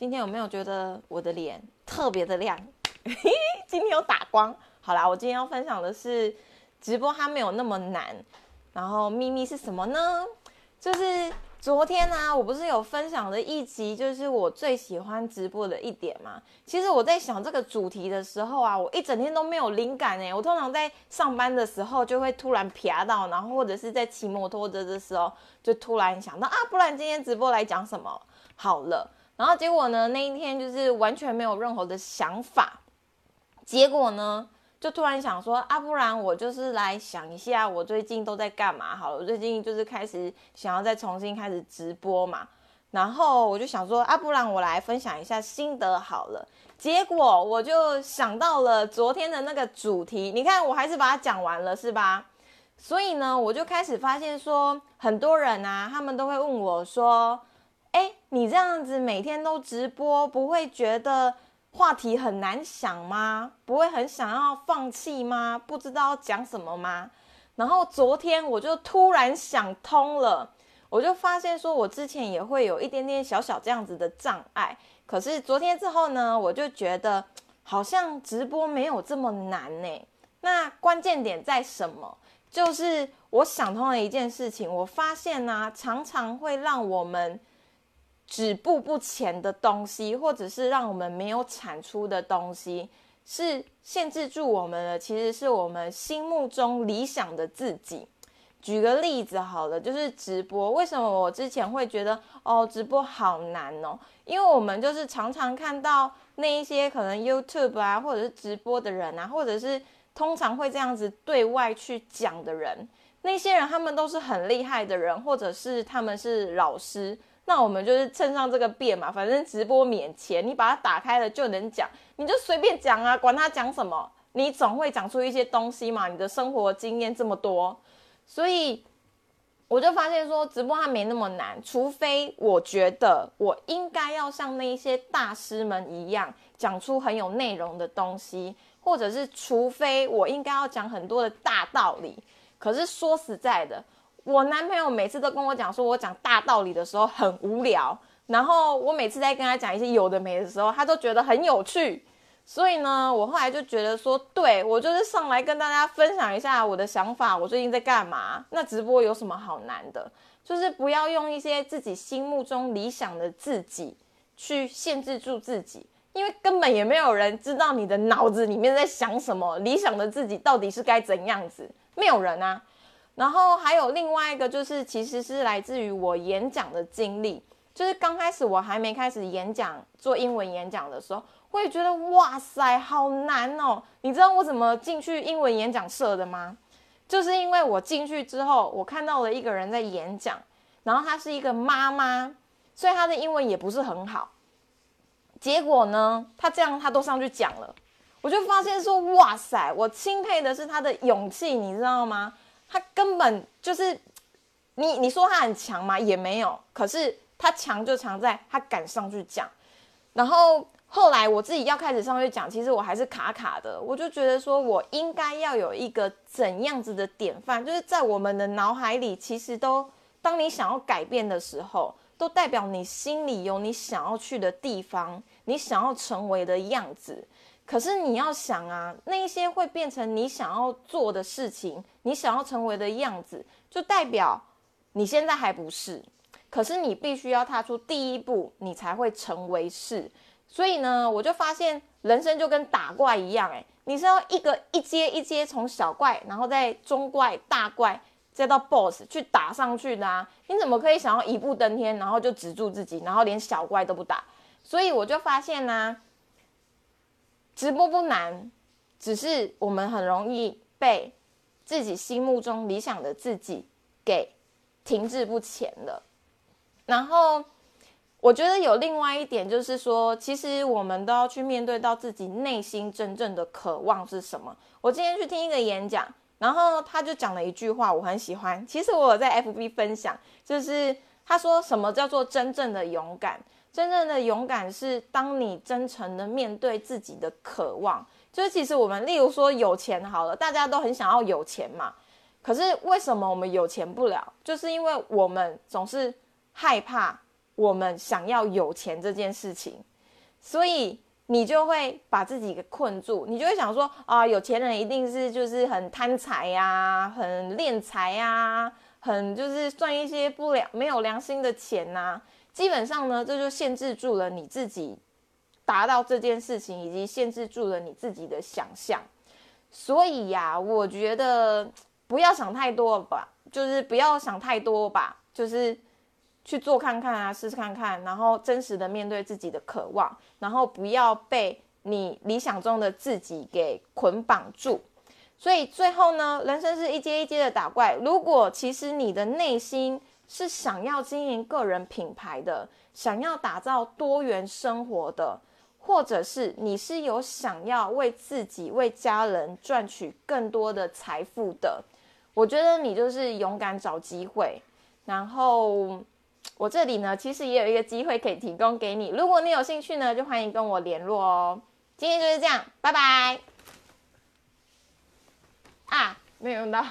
今天有没有觉得我的脸特别的亮？今天有打光。好啦，我今天要分享的是直播，它没有那么难。然后秘密是什么呢？就是昨天呢，我不是有分享的一集，就是我最喜欢直播的一点嘛。其实我在想这个主题的时候啊，我一整天都没有灵感哎。我通常在上班的时候就会突然啪到，然后或者是在骑摩托车的时候就突然想到啊，不然今天直播来讲什么好了。然后结果呢，那一天就是完全没有任何的想法。结果呢？就突然想说啊，不然我就是来想一下，我最近都在干嘛好了。我最近就是开始想要再重新开始直播嘛，然后我就想说啊，不然我来分享一下心得好了。结果我就想到了昨天的那个主题，你看我还是把它讲完了，是吧？所以呢，我就开始发现说，很多人啊，他们都会问我说，你这样子每天都直播，不会觉得？话题很难想吗？不会很想要放弃吗？不知道讲什么吗？然后昨天我就突然想通了，我就发现说，我之前也会有一点点小小这样子的障碍。可是昨天之后呢，我就觉得好像直播没有这么难呢。那关键点在什么？就是我想通了一件事情，我发现呢，常常会让我们。止步不前的东西，或者是让我们没有产出的东西，是限制住我们的。其实是我们心目中理想的自己。举个例子好了，就是直播。为什么我之前会觉得哦，直播好难哦？因为我们就是常常看到那一些可能 YouTube 啊，或者是直播的人啊，或者是通常会这样子对外去讲的人，那些人他们都是很厉害的人，或者是他们是老师。那我们就是趁上这个便嘛，反正直播免钱，你把它打开了就能讲，你就随便讲啊，管他讲什么，你总会讲出一些东西嘛。你的生活经验这么多，所以我就发现说，直播它没那么难，除非我觉得我应该要像那一些大师们一样，讲出很有内容的东西，或者是除非我应该要讲很多的大道理。可是说实在的。我男朋友每次都跟我讲，说我讲大道理的时候很无聊，然后我每次在跟他讲一些有的没的时候，他都觉得很有趣。所以呢，我后来就觉得说，对我就是上来跟大家分享一下我的想法，我最近在干嘛。那直播有什么好难的？就是不要用一些自己心目中理想的自己去限制住自己，因为根本也没有人知道你的脑子里面在想什么，理想的自己到底是该怎样子，没有人啊。然后还有另外一个，就是其实是来自于我演讲的经历。就是刚开始我还没开始演讲做英文演讲的时候，会觉得哇塞，好难哦！你知道我怎么进去英文演讲社的吗？就是因为我进去之后，我看到了一个人在演讲，然后她是一个妈妈，所以她的英文也不是很好。结果呢，她这样她都上去讲了，我就发现说哇塞，我钦佩的是她的勇气，你知道吗？他根本就是，你你说他很强吗？也没有。可是他强就强在他敢上去讲。然后后来我自己要开始上去讲，其实我还是卡卡的。我就觉得说我应该要有一个怎样子的典范，就是在我们的脑海里，其实都当你想要改变的时候，都代表你心里有你想要去的地方，你想要成为的样子。可是你要想啊，那一些会变成你想要做的事情，你想要成为的样子，就代表你现在还不是。可是你必须要踏出第一步，你才会成为是。所以呢，我就发现人生就跟打怪一样，诶，你是要一个一阶一阶从小怪，然后再中怪、大怪，再到 BOSS 去打上去的啊。你怎么可以想要一步登天，然后就止住自己，然后连小怪都不打？所以我就发现呢。直播不难，只是我们很容易被自己心目中理想的自己给停滞不前了。然后我觉得有另外一点，就是说，其实我们都要去面对到自己内心真正的渴望是什么。我今天去听一个演讲，然后他就讲了一句话，我很喜欢。其实我有在 FB 分享，就是他说什么叫做真正的勇敢。真正的勇敢是当你真诚的面对自己的渴望，就是其实我们，例如说有钱好了，大家都很想要有钱嘛。可是为什么我们有钱不了？就是因为我们总是害怕我们想要有钱这件事情，所以你就会把自己给困住，你就会想说啊，有钱人一定是就是很贪财呀，很敛财呀，很就是赚一些不良没有良心的钱呐。基本上呢，这就限制住了你自己达到这件事情，以及限制住了你自己的想象。所以呀，我觉得不要想太多吧，就是不要想太多吧，就是去做看看啊，试试看看，然后真实的面对自己的渴望，然后不要被你理想中的自己给捆绑住。所以最后呢，人生是一阶一阶的打怪。如果其实你的内心是想要经营个人品牌的，想要打造多元生活的。或者是你是有想要为自己、为家人赚取更多的财富的，我觉得你就是勇敢找机会。然后我这里呢，其实也有一个机会可以提供给你，如果你有兴趣呢，就欢迎跟我联络哦。今天就是这样，拜拜。啊，没有用到。